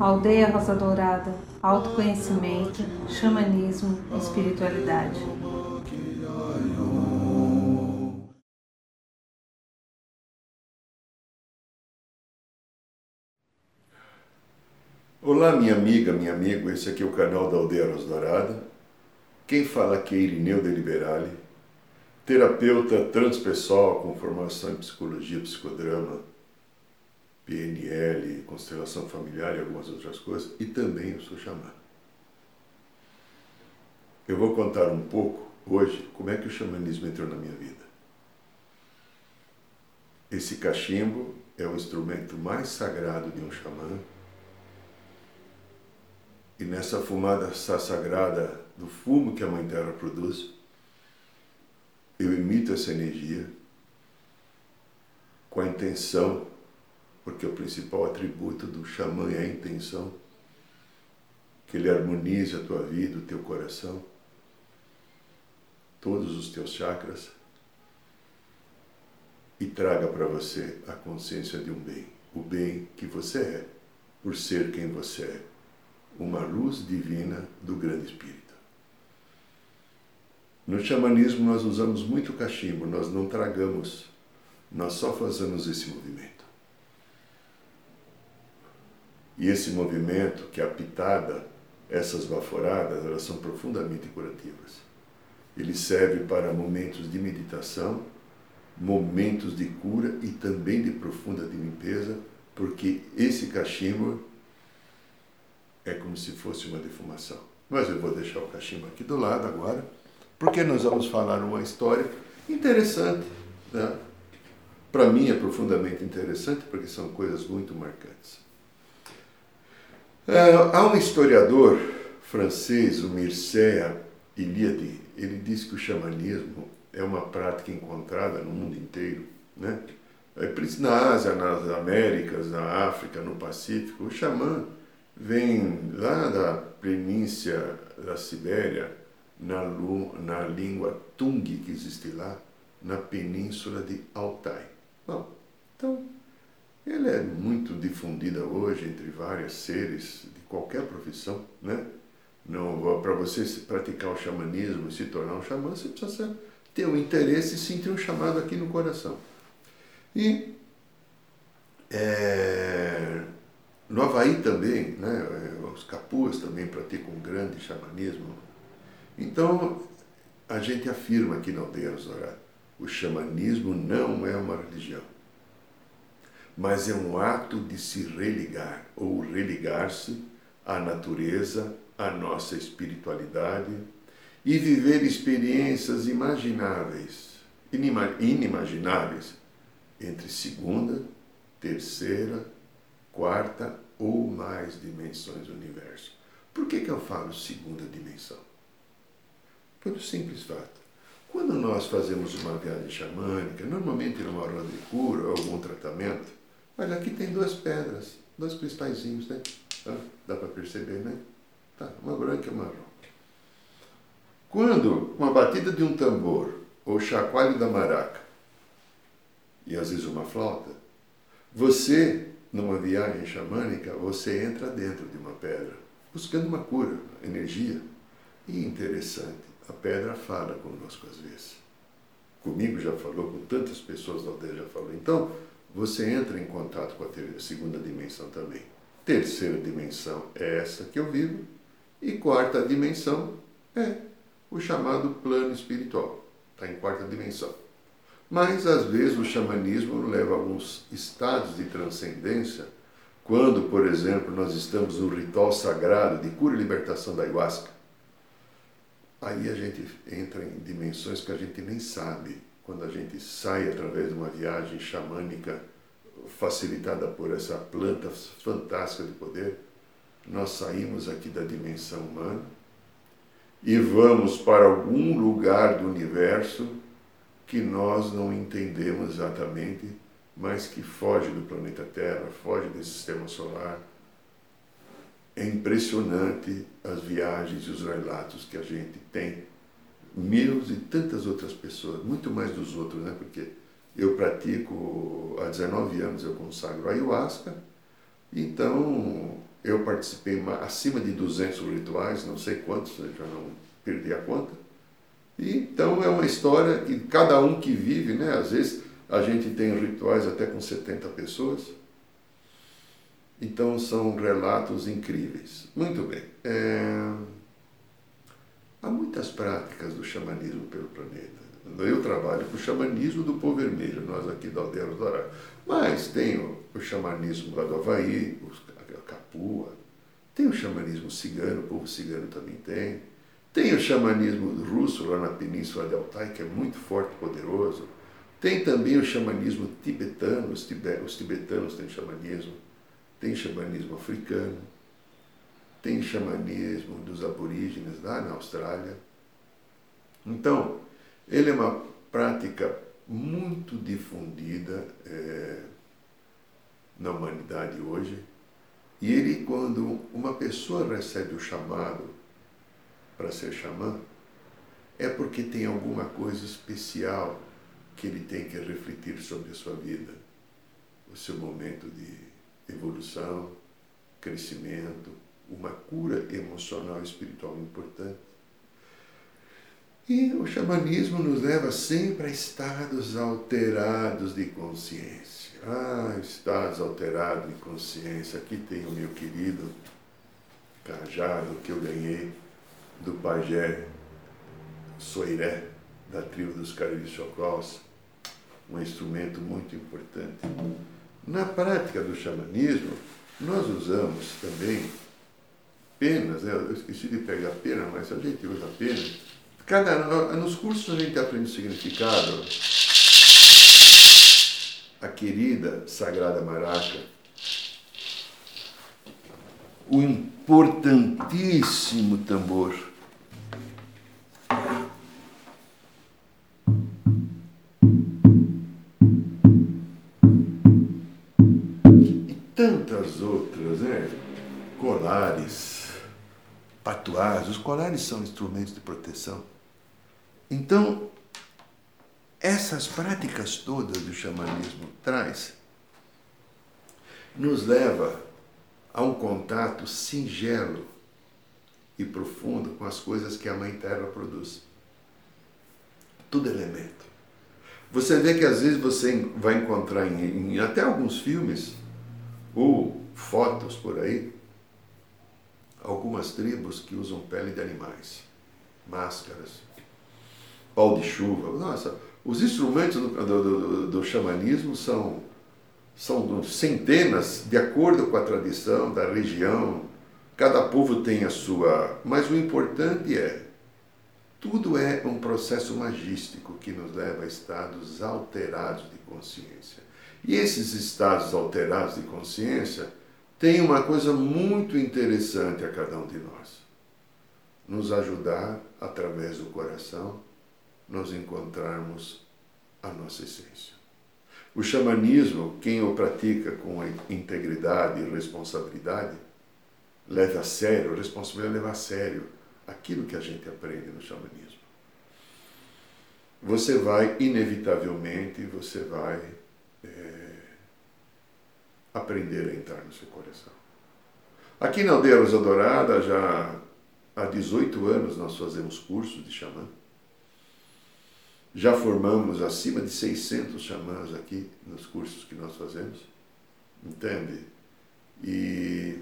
Aldeia Rosa Dourada, autoconhecimento, xamanismo, espiritualidade. Olá, minha amiga, minha amigo, esse aqui é o canal da Aldeia Rosa Dourada. Quem fala aqui é Irineu de Liberale, terapeuta transpessoal com formação em psicologia, psicodrama, PNL, constelação familiar e algumas outras coisas, e também eu sou xamã. Eu vou contar um pouco hoje como é que o xamanismo entrou na minha vida. Esse cachimbo é o instrumento mais sagrado de um xamã. E nessa fumada sagrada do fumo que a Mãe Terra produz, eu emito essa energia com a intenção porque o principal atributo do xamã é a intenção, que ele harmonize a tua vida, o teu coração, todos os teus chakras e traga para você a consciência de um bem, o bem que você é, por ser quem você é, uma luz divina do grande espírito. No xamanismo nós usamos muito cachimbo, nós não tragamos, nós só fazemos esse movimento. E esse movimento, que é a pitada, essas baforadas, elas são profundamente curativas. Ele serve para momentos de meditação, momentos de cura e também de profunda de limpeza, porque esse cachimbo é como se fosse uma defumação. Mas eu vou deixar o cachimbo aqui do lado agora, porque nós vamos falar uma história interessante. Né? Para mim é profundamente interessante, porque são coisas muito marcantes. É, há um historiador francês, o Mircea Eliade, ele diz que o xamanismo é uma prática encontrada no mundo inteiro, né? É, na Ásia, nas Américas, na África, no Pacífico, o xamã vem lá da planícia da Sibéria, na, na língua Tung que existe lá, na península de Altai. Bom, então ele é muito difundida hoje entre vários seres de qualquer profissão, né? Não, para você praticar o xamanismo e se tornar um xamã, você precisa ter um interesse e sentir um chamado aqui no coração. E é, no Havaí também, né, os capuas também praticam um grande xamanismo. Então, a gente afirma aqui na Aldeia Dourada, o xamanismo não é uma religião mas é um ato de se religar ou religar-se à natureza, à nossa espiritualidade e viver experiências imagináveis, inimagináveis entre segunda, terceira, quarta ou mais dimensões do universo. Por que, que eu falo segunda dimensão? Pelo simples fato. Quando nós fazemos uma viagem xamânica, normalmente numa roda de cura ou algum tratamento, Olha, aqui tem duas pedras, dois cristalzinhos, né? Ah, dá para perceber, né? Tá, uma branca e uma marrom. Quando uma batida de um tambor, ou chacoalho da maraca, e às vezes uma flauta, você, numa viagem xamânica, você entra dentro de uma pedra, buscando uma cura, energia. E interessante, a pedra fala conosco às vezes. Comigo já falou, com tantas pessoas da aldeia já falou. Então, você entra em contato com a segunda dimensão também. Terceira dimensão é essa que eu vivo, e quarta dimensão é o chamado plano espiritual. Está em quarta dimensão. Mas, às vezes, o xamanismo leva a alguns estados de transcendência, quando, por exemplo, nós estamos no ritual sagrado de cura e libertação da ayahuasca. Aí a gente entra em dimensões que a gente nem sabe quando a gente sai através de uma viagem xamânica facilitada por essa planta fantástica de poder, nós saímos aqui da dimensão humana e vamos para algum lugar do universo que nós não entendemos exatamente, mas que foge do planeta Terra, foge do sistema solar. É impressionante as viagens e os relatos que a gente tem meus e tantas outras pessoas, muito mais dos outros, né? Porque Eu pratico há 19 anos, eu consagro ayahuasca, então eu participei acima de 200 rituais, não sei quantos, já não perdi a conta. E, então é uma história que cada um que vive, né? Às vezes a gente tem rituais até com 70 pessoas. Então são relatos incríveis. Muito bem. É... Há muitas práticas do xamanismo pelo planeta. Eu trabalho com o xamanismo do povo vermelho, nós aqui da Aldeia Dourado. Mas tem o, o xamanismo lá do Havaí, a Capua, tem o xamanismo cigano, o povo cigano também tem. Tem o xamanismo russo lá na Península de Altai, que é muito forte e poderoso. Tem também o xamanismo tibetano, os, tibetanos têm xamanismo. Tem xamanismo africano. Tem xamanismo dos aborígenes lá na Austrália. Então, ele é uma prática muito difundida é, na humanidade hoje. E ele, quando uma pessoa recebe o chamado para ser xamã, é porque tem alguma coisa especial que ele tem que refletir sobre a sua vida, o seu momento de evolução, crescimento, uma cura emocional e espiritual importante. E o xamanismo nos leva sempre a estados alterados de consciência. Ah, estados alterados de consciência. Aqui tem o meu querido cajado que eu ganhei do pajé Soiré, da tribo dos Cariri Chocós, um instrumento muito importante. Na prática do xamanismo, nós usamos também penas, né? eu esqueci de pegar pena, mas a gente usa pena Cada, nos cursos a gente aprende o significado. A querida Sagrada Maraca, o importantíssimo tambor. Outras, né? Colares, patuás. Os colares são instrumentos de proteção. Então, essas práticas todas do xamanismo traz nos leva a um contato singelo e profundo com as coisas que a Mãe Terra produz. Tudo elemento. Você vê que às vezes você vai encontrar em, em até alguns filmes ou fotos por aí algumas tribos que usam pele de animais, máscaras, pau de chuva. Nossa, os instrumentos do, do, do, do xamanismo são, são centenas, de acordo com a tradição da região. Cada povo tem a sua. Mas o importante é, tudo é um processo magístico que nos leva a estados alterados de consciência. E esses estados alterados de consciência têm uma coisa muito interessante a cada um de nós: nos ajudar através do coração nós encontrarmos a nossa essência. O xamanismo, quem o pratica com integridade e responsabilidade, leva a sério, a responsabilidade é levar a sério aquilo que a gente aprende no xamanismo. Você vai, inevitavelmente, você vai é, aprender a entrar no seu coração. Aqui na Aldeia Rosa Dourada, já há 18 anos, nós fazemos cursos de xamã. Já formamos acima de 600 xamãs aqui nos cursos que nós fazemos, entende? E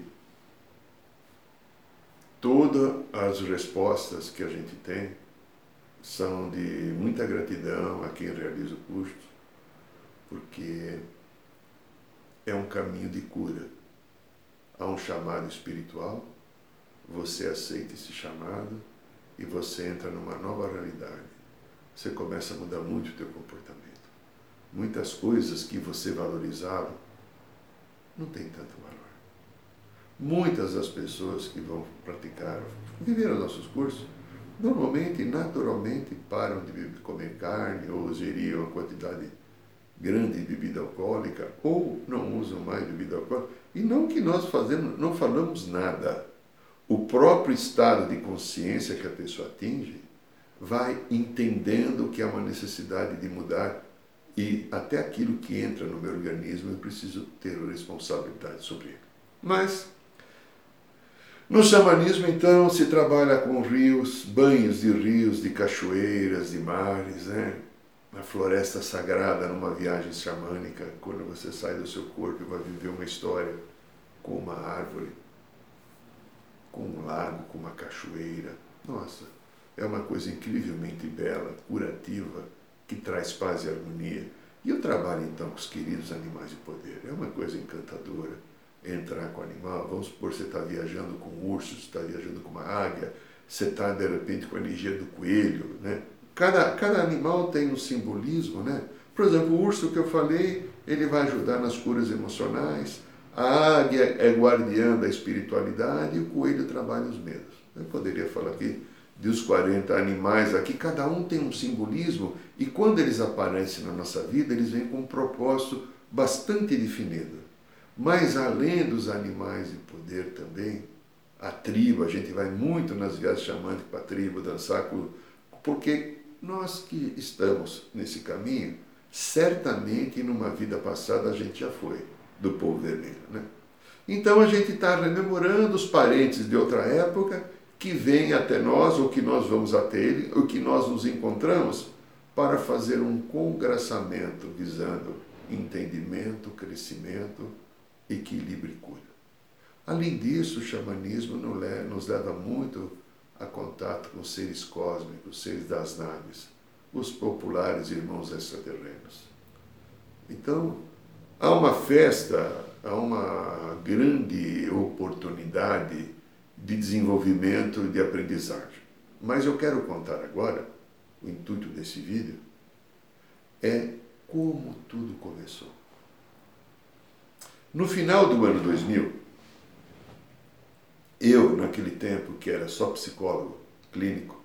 todas as respostas que a gente tem são de muita gratidão a quem realiza o curso, porque é um caminho de cura. Há um chamado espiritual, você aceita esse chamado e você entra numa nova realidade você começa a mudar muito o teu comportamento. Muitas coisas que você valorizava não tem tanto valor. Muitas das pessoas que vão praticar, viver nossos cursos, normalmente, naturalmente, param de comer carne ou ingerir uma quantidade grande de bebida alcoólica ou não usam mais bebida alcoólica. E não que nós fazemos, não falamos nada. O próprio estado de consciência que a pessoa atinge vai entendendo que há uma necessidade de mudar E até aquilo que entra no meu organismo eu preciso ter responsabilidade sobre ele. Mas no xamanismo, então, se trabalha com rios, banhos de rios, de cachoeiras, de mares, né? Na floresta sagrada, numa viagem xamânica, quando você sai do seu corpo e vai viver uma história com uma árvore, com um lago, com uma cachoeira. Nossa, é uma coisa incrivelmente bela, curativa, que traz paz e harmonia. E o trabalho, então, com os queridos animais de poder é uma coisa encantadora entrar com o animal. Vamos supor você está viajando com um urso, você está viajando com uma águia, você está de repente com a energia do coelho, né? Cada, cada animal tem um simbolismo, né? Por exemplo, o urso que eu falei, ele vai ajudar nas curas emocionais, a águia é guardiã da espiritualidade e o coelho trabalha os medos. Eu poderia falar aqui dos 40 animais aqui, cada um tem um simbolismo e quando eles aparecem na nossa vida, eles vêm com um propósito bastante definido. Mas além dos animais de poder também, a tribo, a gente vai muito nas viagens chamando para a tribo dançar, porque nós que estamos nesse caminho, certamente numa vida passada a gente já foi do povo vermelho. Né? Então a gente está rememorando os parentes de outra época que vêm até nós, ou que nós vamos até ele, ou que nós nos encontramos, para fazer um congraçamento visando entendimento, crescimento equilíbrio e cura. Além disso, o xamanismo nos leva muito a contato com seres cósmicos, seres das naves, os populares irmãos extraterrenos. Então, há uma festa, há uma grande oportunidade de desenvolvimento e de aprendizagem. Mas eu quero contar agora, o intuito desse vídeo, é como tudo começou. No final do ano 2000, eu, naquele tempo que era só psicólogo clínico,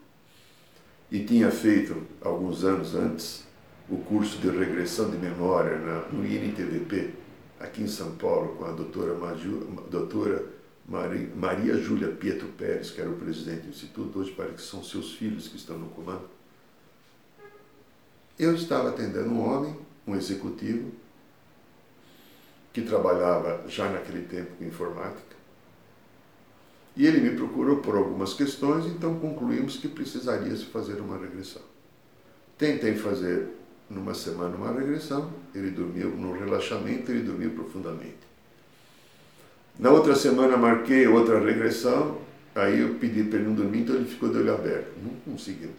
e tinha feito, alguns anos antes, o curso de regressão de memória no INTVP, aqui em São Paulo, com a doutora, Maju, doutora Maria, Maria Júlia Pietro Pérez, que era o presidente do Instituto, hoje parece que são seus filhos que estão no comando. Eu estava atendendo um homem, um executivo, que trabalhava já naquele tempo com informática. E ele me procurou por algumas questões, então concluímos que precisaria se fazer uma regressão. Tentei fazer numa semana uma regressão, ele dormiu no relaxamento, ele dormiu profundamente. Na outra semana marquei outra regressão, aí eu pedi para ele não dormir, então ele ficou de olho aberto. Não conseguiu.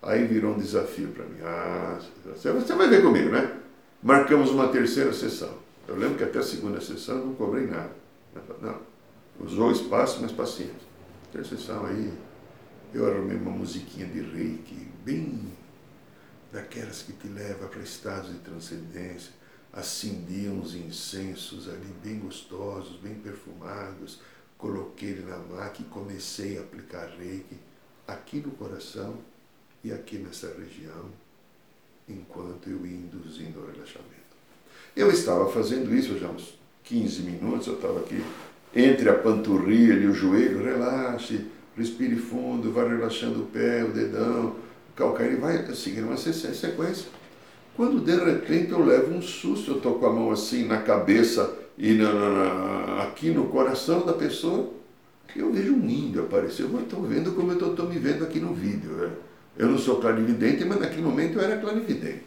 Aí virou um desafio para mim. Ah, você vai ver comigo, né? Marcamos uma terceira sessão. Eu lembro que até a segunda sessão eu não cobrei nada. Não, usou espaço, mas paciência. Terceira sessão aí, eu arrumei uma musiquinha de reiki, bem daquelas que te leva para estados de transcendência. Acendi uns incensos ali bem gostosos, bem perfumados. Coloquei ele na máquina e comecei a aplicar reiki aqui no coração e aqui nessa região, enquanto eu ia induzindo o relaxamento. Eu estava fazendo isso já uns 15 minutos, eu estava aqui entre a panturrilha e o joelho, relaxe, respire fundo, vai relaxando o pé, o dedão, o calcanhar, vai seguindo uma sequência. Quando de repente eu levo um susto, eu estou com a mão assim na cabeça e na, na, aqui no coração da pessoa, eu vejo um índio aparecer. Eu estou vendo como eu estou me vendo aqui no vídeo. Né? Eu não sou clarividente, mas naquele momento eu era clarividente.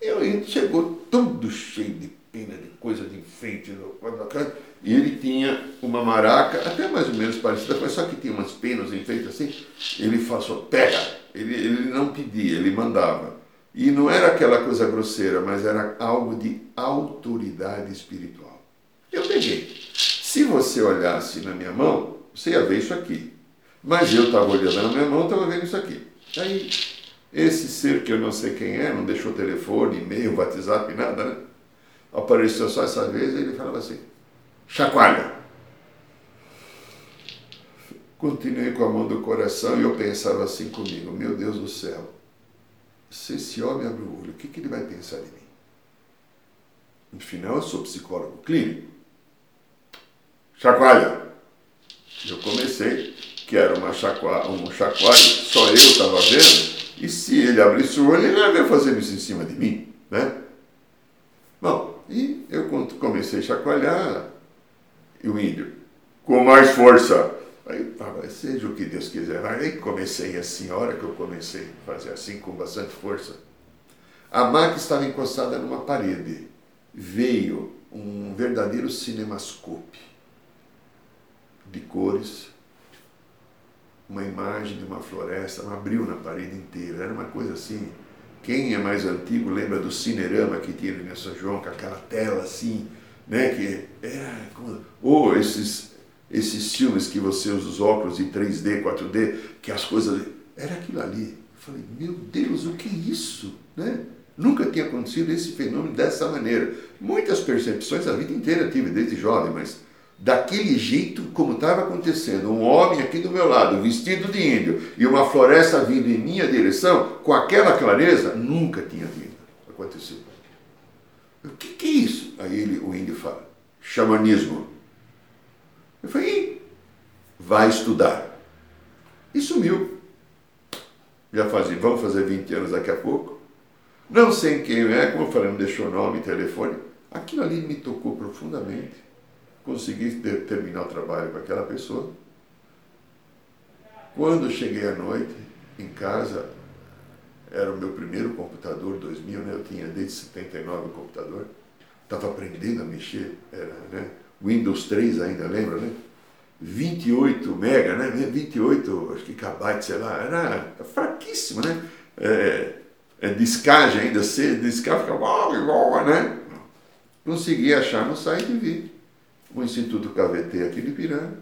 E o índio chegou todo cheio de pena, de coisa de enfeite, e ele tinha uma maraca, até mais ou menos parecida, mas só que tinha umas penas enfeites assim. Ele falou, pega! Ele, ele não pedia, ele mandava. E não era aquela coisa grosseira, mas era algo de autoridade espiritual. Eu peguei. Se você olhasse na minha mão, você ia ver isso aqui. Mas eu estava olhando na minha mão, estava vendo isso aqui. Aí esse ser que eu não sei quem é, não deixou telefone, e-mail, WhatsApp, nada, né? Apareceu só essa vez e ele falava assim, chacoalha. Continuei com a mão do coração e eu pensava assim comigo, meu Deus do céu, se esse homem abre o olho, o que, que ele vai pensar de mim? No final, eu sou psicólogo clínico. Chacoalha. Eu comecei, que era uma chacoalha, um chacoalho, só eu estava vendo, e se ele abrisse o olho, ele ia fazendo isso em cima de mim. né? Bom, e eu comecei a chacoalhar, e o índio, com mais força. Aí falava, seja o que Deus quiser. Aí comecei assim, a hora que eu comecei a fazer assim, com bastante força, a máquina estava encostada numa parede. Veio um verdadeiro cinemascope de cores, uma imagem de uma floresta, abriu na parede inteira. Era uma coisa assim. Quem é mais antigo lembra do cinerama que tinha ali São João, com aquela tela assim, né? Que era como, ou esses esses filmes que você usa os óculos de 3D, 4D, que as coisas era aquilo ali. Eu falei, meu Deus, o que é isso, né? Nunca tinha acontecido esse fenômeno dessa maneira. Muitas percepções a vida inteira tive desde jovem, mas daquele jeito como estava acontecendo, um homem aqui do meu lado, vestido de índio, e uma floresta vindo em minha direção, com aquela clareza, nunca tinha vindo acontecido. O que, que é isso? Aí ele, o índio fala, xamanismo. Eu falei, vai estudar. E sumiu. Já fazia, vamos fazer 20 anos daqui a pouco. Não sei quem é, como eu falei, não deixou nome, telefone. Aquilo ali me tocou profundamente consegui terminar o trabalho com aquela pessoa. Quando cheguei à noite, em casa, era o meu primeiro computador, 2000, né? eu tinha desde 79 o computador, estava aprendendo a mexer, era né? Windows 3 ainda, lembra, né? 28 mega, né? 28, acho que kbytes, sei lá, era fraquíssimo, né? É, é discagem ainda, se discar ficava, né? Consegui achar no site e vi o Instituto KVT aqui de Piranga,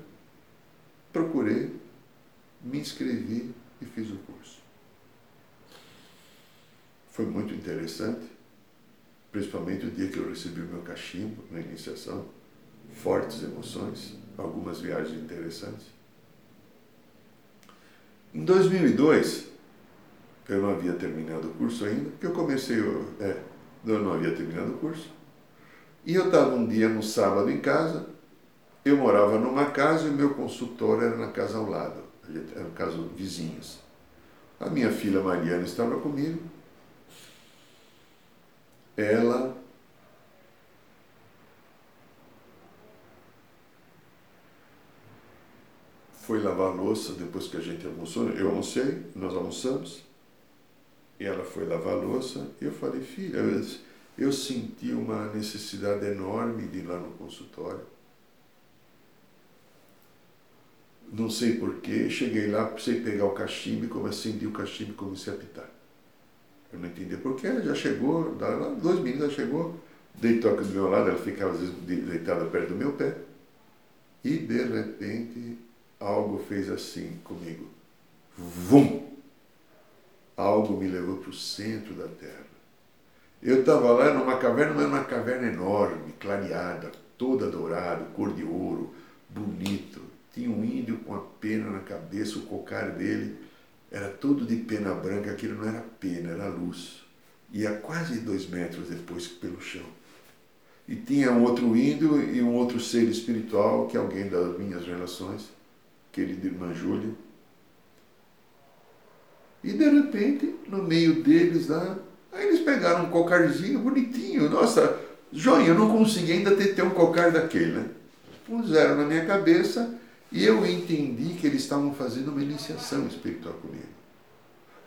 procurei, me inscrevi e fiz o curso. Foi muito interessante, principalmente o dia que eu recebi o meu cachimbo na iniciação, fortes emoções, algumas viagens interessantes. Em 2002, eu não havia terminado o curso ainda, porque eu comecei, é, eu não havia terminado o curso, e eu estava um dia no sábado em casa, eu morava numa casa e o meu consultório era na casa ao lado, eram casos vizinhos. A minha filha Mariana estava comigo. Ela foi lavar a louça depois que a gente almoçou. Eu almocei, nós almoçamos. E ela foi lavar a louça. E eu falei, filha, eu eu senti uma necessidade enorme de ir lá no consultório. Não sei porquê, cheguei lá, precisei pegar o cachimbo, como acendi o cachimbo e comecei a apitar. Eu não entendi porquê, ela já chegou, dois minutos ela chegou, deitou aqui do meu lado, ela ficava às vezes deitada perto do meu pé. E de repente algo fez assim comigo. Vum! Algo me levou para o centro da terra. Eu estava lá numa caverna, mas uma caverna enorme, clareada, toda dourada, cor de ouro, bonito. Tinha um índio com a pena na cabeça, o cocar dele era todo de pena branca, aquilo não era pena, era luz. Ia quase dois metros depois pelo chão. E tinha um outro índio e um outro ser espiritual, que é alguém das minhas relações, querido irmã Júlia. E de repente, no meio deles lá, Aí eles pegaram um cocarzinho bonitinho, nossa, joinha, eu não consegui ainda ter, ter um cocar daquele, né? Puseram na minha cabeça e eu entendi que eles estavam fazendo uma iniciação espiritual comigo.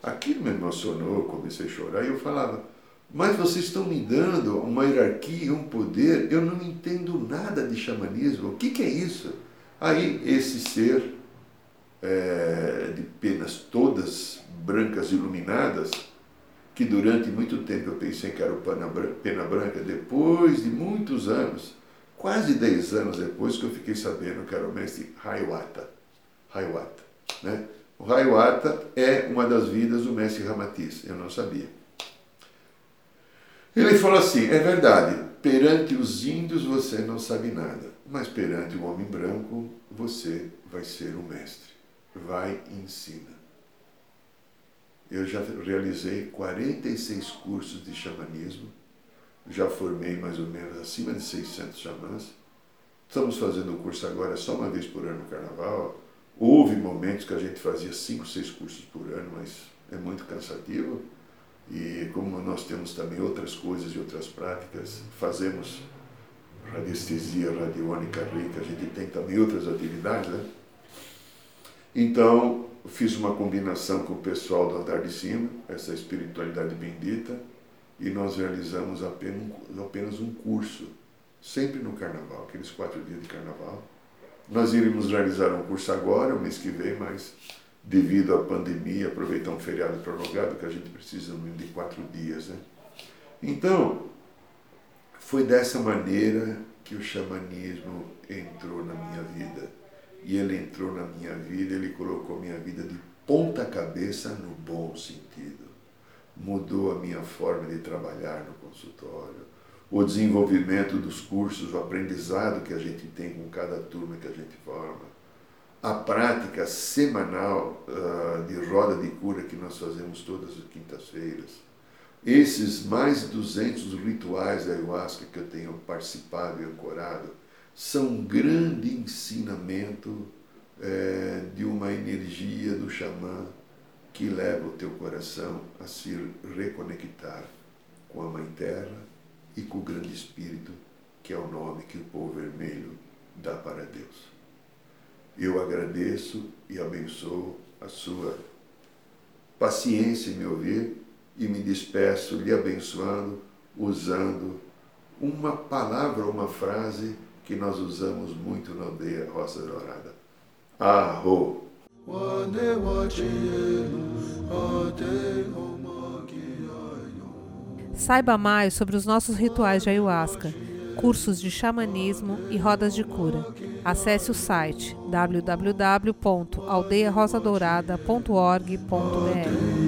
Aquilo me emocionou, comecei a chorar e eu falava, mas vocês estão me dando uma hierarquia, um poder, eu não entendo nada de xamanismo, o que, que é isso? Aí esse ser, é, de penas todas brancas iluminadas, que durante muito tempo eu pensei que era o Pena Branca, depois de muitos anos, quase 10 anos depois que eu fiquei sabendo que era o mestre Hayawata. Hayawata né? O é uma das vidas do mestre Ramatiz, eu não sabia. Ele falou assim: é verdade, perante os índios você não sabe nada, mas perante o homem branco você vai ser o mestre. Vai e ensina. Eu já realizei 46 cursos de xamanismo, já formei mais ou menos acima de 600 xamãs. Estamos fazendo o curso agora só uma vez por ano no carnaval. Houve momentos que a gente fazia 5, 6 cursos por ano, mas é muito cansativo. E como nós temos também outras coisas e outras práticas, fazemos radiestesia radiônica rica, a gente tem também outras atividades, né? Então, fiz uma combinação com o pessoal do andar de cima, essa espiritualidade bendita, e nós realizamos apenas, um curso, sempre no carnaval, aqueles quatro dias de carnaval. Nós iríamos realizar um curso agora, o mês que vem, mas devido à pandemia, aproveitar um feriado prorrogado, que a gente precisa de quatro dias. Né? Então, foi dessa maneira que o xamanismo entrou na minha vida. E ele entrou na minha vida, ele colocou minha vida de ponta cabeça no bom sentido. Mudou a minha forma de trabalhar no consultório, o desenvolvimento dos cursos, o aprendizado que a gente tem com cada turma que a gente forma, a prática semanal uh, de roda de cura que nós fazemos todas as quintas-feiras. Esses mais de 200 rituais da ayahuasca que eu tenho participado e ancorado são um grande ensinamento é, de uma energia do xamã que leva o teu coração a se reconectar com a Mãe Terra e com o Grande Espírito, que é o nome que o povo vermelho dá para Deus. Eu agradeço e abençoo a sua paciência em me ouvir e me despeço lhe abençoando, usando uma palavra ou uma frase que nós usamos muito na aldeia Roça Dourada. Arro! Saiba mais sobre os nossos rituais de ayahuasca, cursos de xamanismo e rodas de cura. Acesse o site www.aldeiarosadourada.org.br.